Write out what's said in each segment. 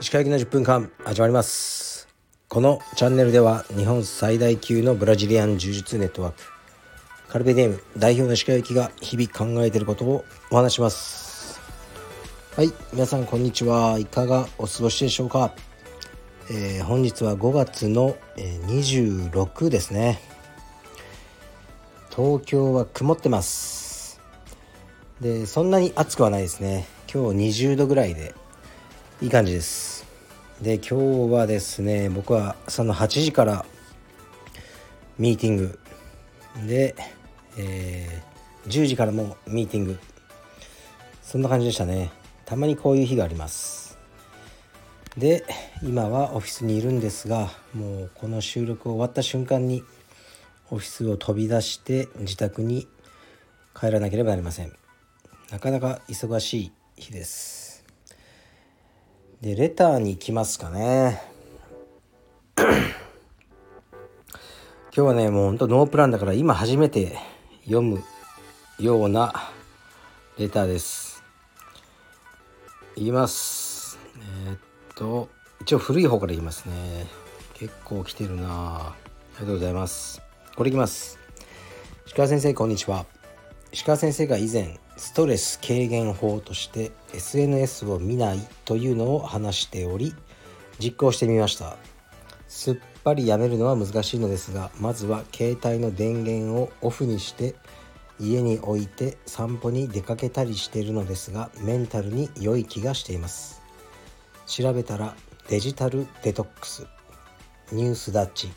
石川行きの10分間始まりますこのチャンネルでは日本最大級のブラジリアン柔術ネットワークカルベディエム代表の石川行きが日々考えていることをお話します。はい皆さんこんにちは。いかがお過ごしでしょうか、えー、本日は5月の26ですね。東京は曇ってます。でそんなに暑くはないですね。今日20度ぐらいでいい感じです。で今日はですね僕は朝の8時からミーティング。で、えー、10時からもミーティング。そんな感じでしたね。たまにこういう日があります。で今はオフィスにいるんですがもうこの収録終わった瞬間にオフィスを飛び出して自宅に帰らなければなりません。なかなか忙しい日です。でレターに行きますかね。今日はねもうほんとノープランだから今初めて読むようなレターです。言います。えー、っと一応古い方から言いますね。結構来てるな。ありがとうございます。これいきます。石川先生こんにちは。石川先生が以前ストレス軽減法として SNS を見ないというのを話しており実行してみました。すっぱりやめるのは難しいのですがまずは携帯の電源をオフにして家に置いて散歩に出かけたりしているのですがメンタルに良い気がしています。調べたらデジタルデトックス。ニュース立ち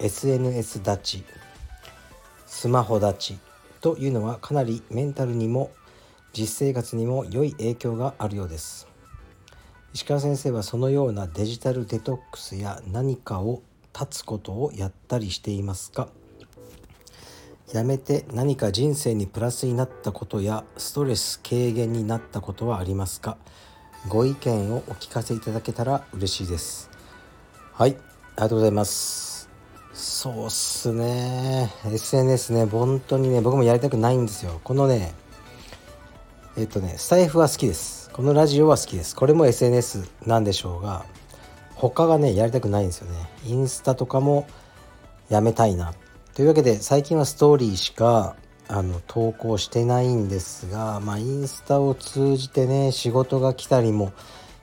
SNS 立ちスマホ立ちというのはかなりメンタルにも実生活にも良い影響があるようです。石川先生はそのようなデジタルデトックスや何かを断つことをやったりしていますか？やめて何か人生にプラスになったことやストレス軽減になったことはありますか？ご意見をお聞かせいただけたら嬉しいです。はいありがとうございます。そうっすね。SNS ね本当にね僕もやりたくないんですよ。このねえっとねスタイフは好きです。このラジオは好きです。これも SNS なんでしょうが他がねやりたくないんですよね。インスタとかもやめたいな。というわけで最近はストーリーしかあの投稿してないんですがまあインスタを通じてね仕事が来たりも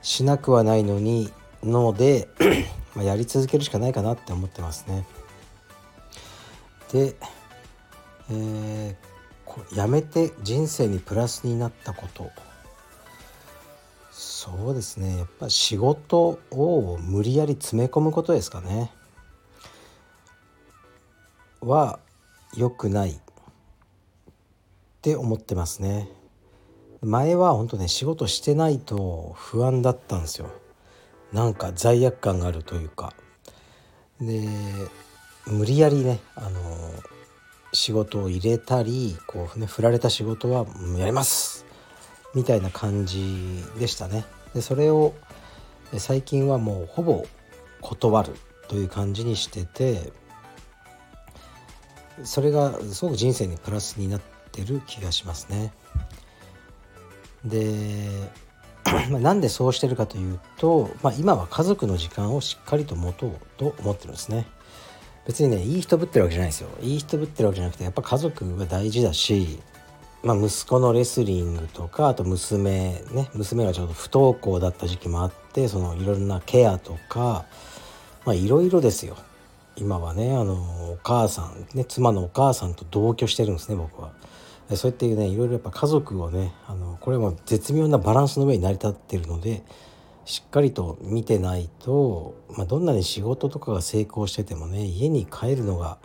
しなくはないのにので まやり続けるしかないかなって思ってますね。で、えー、やめて人生にプラスになったこと。そうですね。やっぱ仕事を無理やり詰め込むことですかね。は良くない。って思ってますね。前は本当ね仕事してないと不安だったんですよ。なんか罪悪感があるというか。で無理やりねあの仕事を入れたりこうね振られた仕事はやります。みたいな感じでしたね。でそれを最近はもうほぼ断るという感じにしててそれがすごく人生にプラスになってる気がしますね。で なんでそうしてるかというと、まあ、今は家族の時間をしっかりと持とうと思ってるんですね。別にねいい人ぶってるわけじゃないですよ。いい人ぶってるわけじゃなくてやっぱ家族が大事だしまあ、息子のレスリングとかあと娘ね娘がちょうど不登校だった時期もあってそのいろんなケアとかまあいろいろですよ。今はねあのお母さんね妻のお母さんと同居してるんですね僕は。そうやってねいろいろやっぱ家族をねあのこれも絶妙なバランスの上に成り立ってるのでしっかりと見てないと、まあ、どんなに仕事とかが成功しててもね家に帰るのが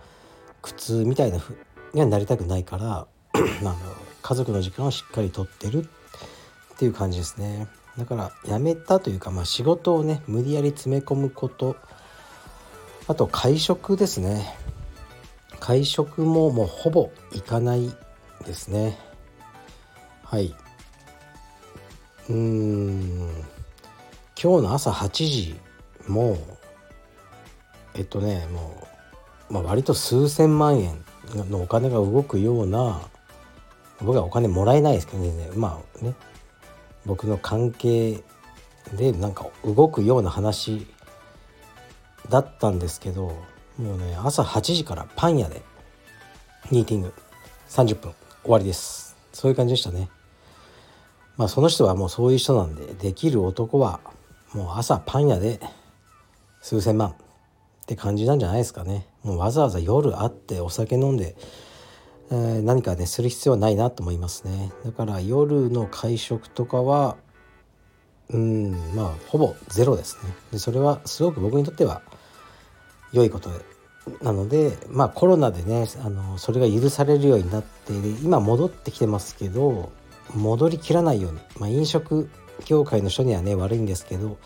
苦痛みたいなふにはなりたくないから あの家族の時間をしっかりとってるっていう感じですね。だから辞めたというか、まあ、仕事をね無理やり詰め込むことあと会食ですね。会食ももうほぼ行かないですね。はい。うん。今日の朝8時もえっとねもう、まあ、割と数千万円のお金が動くような僕はお金もらえないですけどね。まあね。僕の関係でなんか動くような話だったんですけどもうね朝8時からパン屋でミーティング30分終わりです。そういう感じでしたね。まあその人はもうそういう人なんでできる男はもう朝パン屋で数千万って感じなんじゃないですかね。もうわざわざ夜会ってお酒飲んで、えー、何かねする必要はないなと思いますね。だから夜の会食とかはうんまあほぼゼロですね。でそれはすごく僕にとっては良いことなのでまあコロナでねあのそれが許されるようになって今戻ってきてますけど戻りきらないように、まあ、飲食業界の人にはね悪いんですけど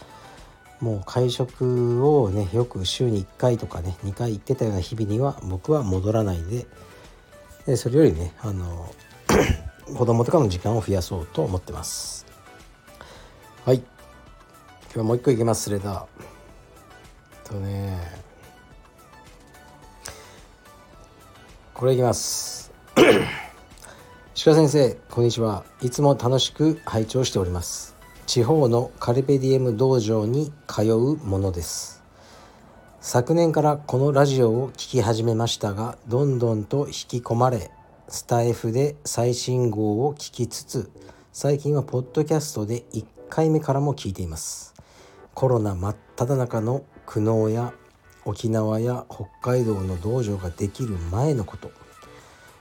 もう会食をねよく週に1回とかね2回行ってたような日々には僕は戻らないででそれよりねあの 子供とかの時間を増やそうと思ってます。はい。今日もう一個いきますレター。とねこれいきます。鹿先生こんにちは。いつも楽しく拝聴しております。地方のカルペディエム道場に通うものです。昨年からこのラジオを聴き始めましたがどんどんと引き込まれスタイフで最新号を聞きつつ最近はポッドキャストで1回目からも聞いています。コロナ真っ只中の苦悩や沖縄や北海道の道場ができる前のこと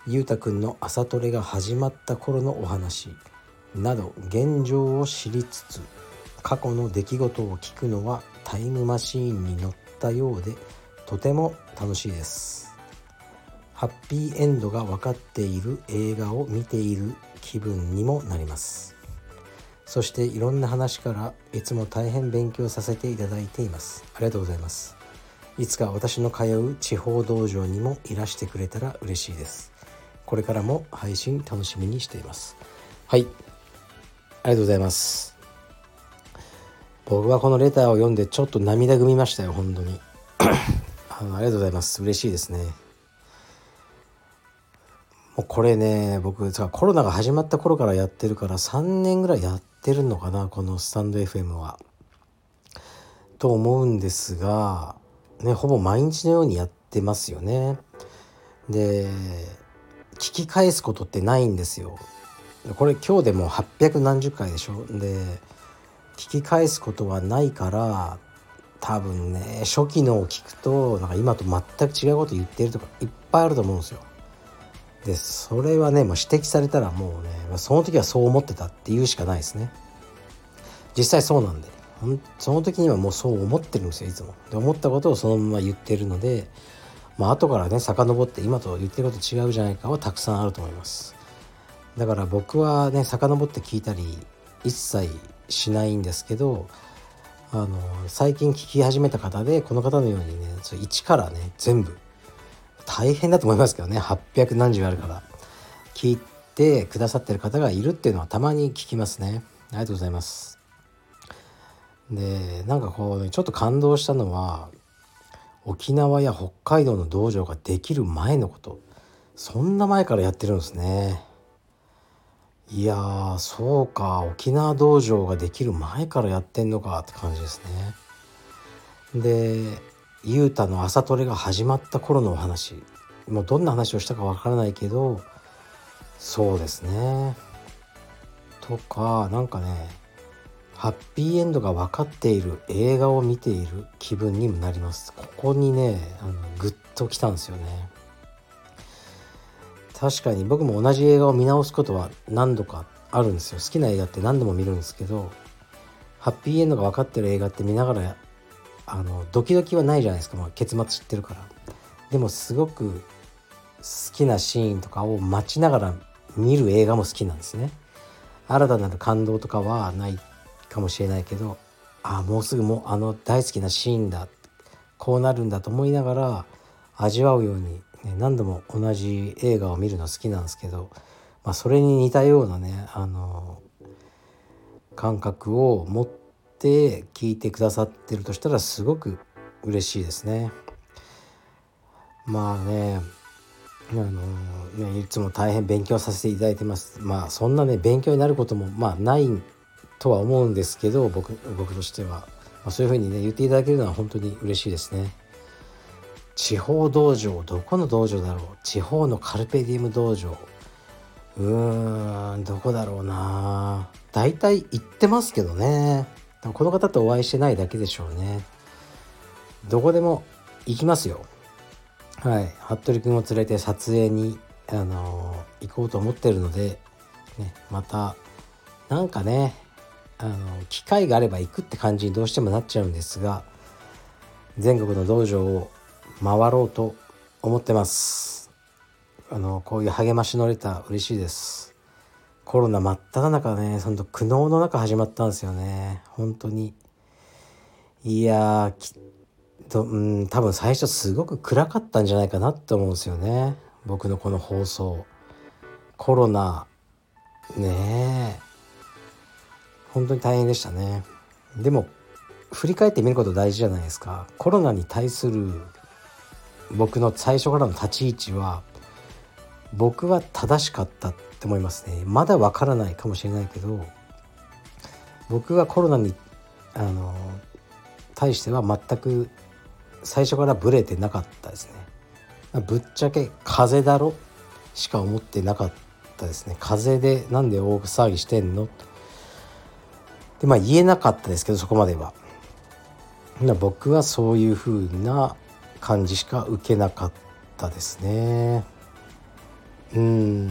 ゆうたくんの朝トレが始まった頃のお話など現状を知りつつ過去の出来事を聞くのはタイムマシーンに乗ったようでとても楽しいです。ハッピーエンドが分かっている映画を見ている気分にもなります。そしていろんな話からいつも大変勉強させていただいています。ありがとうございます。いつか私の通う地方道場にもいらしてくれたら嬉しいです。これからも配信楽しみにしています。はい。ありがとうございます僕はこのレターを読んでちょっと涙ぐみましたよ本当に あのありがとうございます嬉しいですねもうこれね僕コロナが始まった頃からやってるから3年ぐらいやってるのかなこのスタンド FM は。と思うんですが、ね、ほぼ毎日のようにやってますよね。で聞き返すことってないんですよ。これ今日でも800何十回でしょ？で聞き返すことはないから多分ね初期のを聞くとなんか今と全く違うこと言ってるとかいっぱいあると思うんですよ。でそれはねもう指摘されたらもうねその時はそう思ってたって言うしかないですね。実際そうなんでその時にはもうそう思ってるんですよいつも。で思ったことをそのまま言ってるのでまあ後からね遡って今と言ってること違うじゃないかはたくさんあると思いますだから僕はね遡って聞いたり一切しないんですけどあの最近聞き始めた方でこの方のようにね一からね全部大変だと思いますけどね800何十あるから聞いてくださってる方がいるっていうのはたまに聞きますね。ありがとうございます。でなんかこうちょっと感動したのは沖縄や北海道の道場ができる前のこと。そんな前からやってるんですね。いやーそうか。沖縄道場ができる前からやってんのかって感じですね。で雄太の朝トレが始まった頃のお話。もうどんな話をしたかわからないけどそうですね。とかなんかねハッピーエンドが分かっている映画を見ている気分にもなります。ここにねあのグッときたんですよね。確かに僕も同じ映画を見直すことは何度かあるんですよ。好きな映画って何度も見るんですけどハッピーエンドが分かってる映画って見ながらあのドキドキはないじゃないですか、まあ、結末知ってるから。でもすごく好きなシーンとかを待ちながら見る映画も好きなんですね。新たなる感動とかはないかもしれないけどああもうすぐもうあの大好きなシーンだ。こうなるんだと思いながら味わうように、何度も同じ映画を見るの好きなんですけど、まあ、それに似たようなねあの感覚を持って聞いてくださってるとしたらすごく嬉しいですね。まあねあの、いつも大変勉強させていただいてます。まあそんなね勉強になることもまあないとは思うんですけど僕僕としては、まあ、そういうふうにね言っていただけるのは本当に嬉しいですね。地方道場どこの道場だろう？地方のカルペディウム道場。うーんどこだろうな。大体行ってますけどね。この方とお会いしてないだけでしょうね。どこでも行きますよ。はい。服部君を連れて撮影にあの行こうと思ってるので、ね、またなんかねあの機会があれば行くって感じにどうしてもなっちゃうんですが全国の道場を回ろうと思ってます。あのこういう励ましのレター嬉しいです。コロナ真っ只中ねほんと苦悩の中始まったんですよね。本当に。いやきっとうん多分最初すごく暗かったんじゃないかなって思うんですよね。僕のこの放送。コロナねえ。本当に大変でしたね。でも振り返ってみること大事じゃないですか。コロナに対する僕の最初からの立ち位置は僕は正しかったって思いますね。まだわからないかもしれないけど僕はコロナにあの対しては全く最初からブレてなかったですね。ぶっちゃけ風邪だろ？しか思ってなかったですね。風邪でなんで大騒ぎしてんの？でまあ言えなかったですけどそこまでは。僕はそういう風な感じしか受けなかったですね。うん。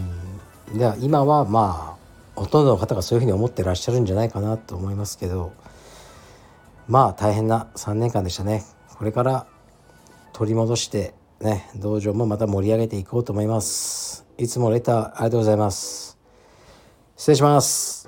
では今はまあほとんどの方がそういうふうに思ってらっしゃるんじゃないかなと思いますけどまあ大変な3年間でしたね。これから取り戻してね道場もまた盛り上げていこうと思います。いつもレターありがとうございます。失礼します。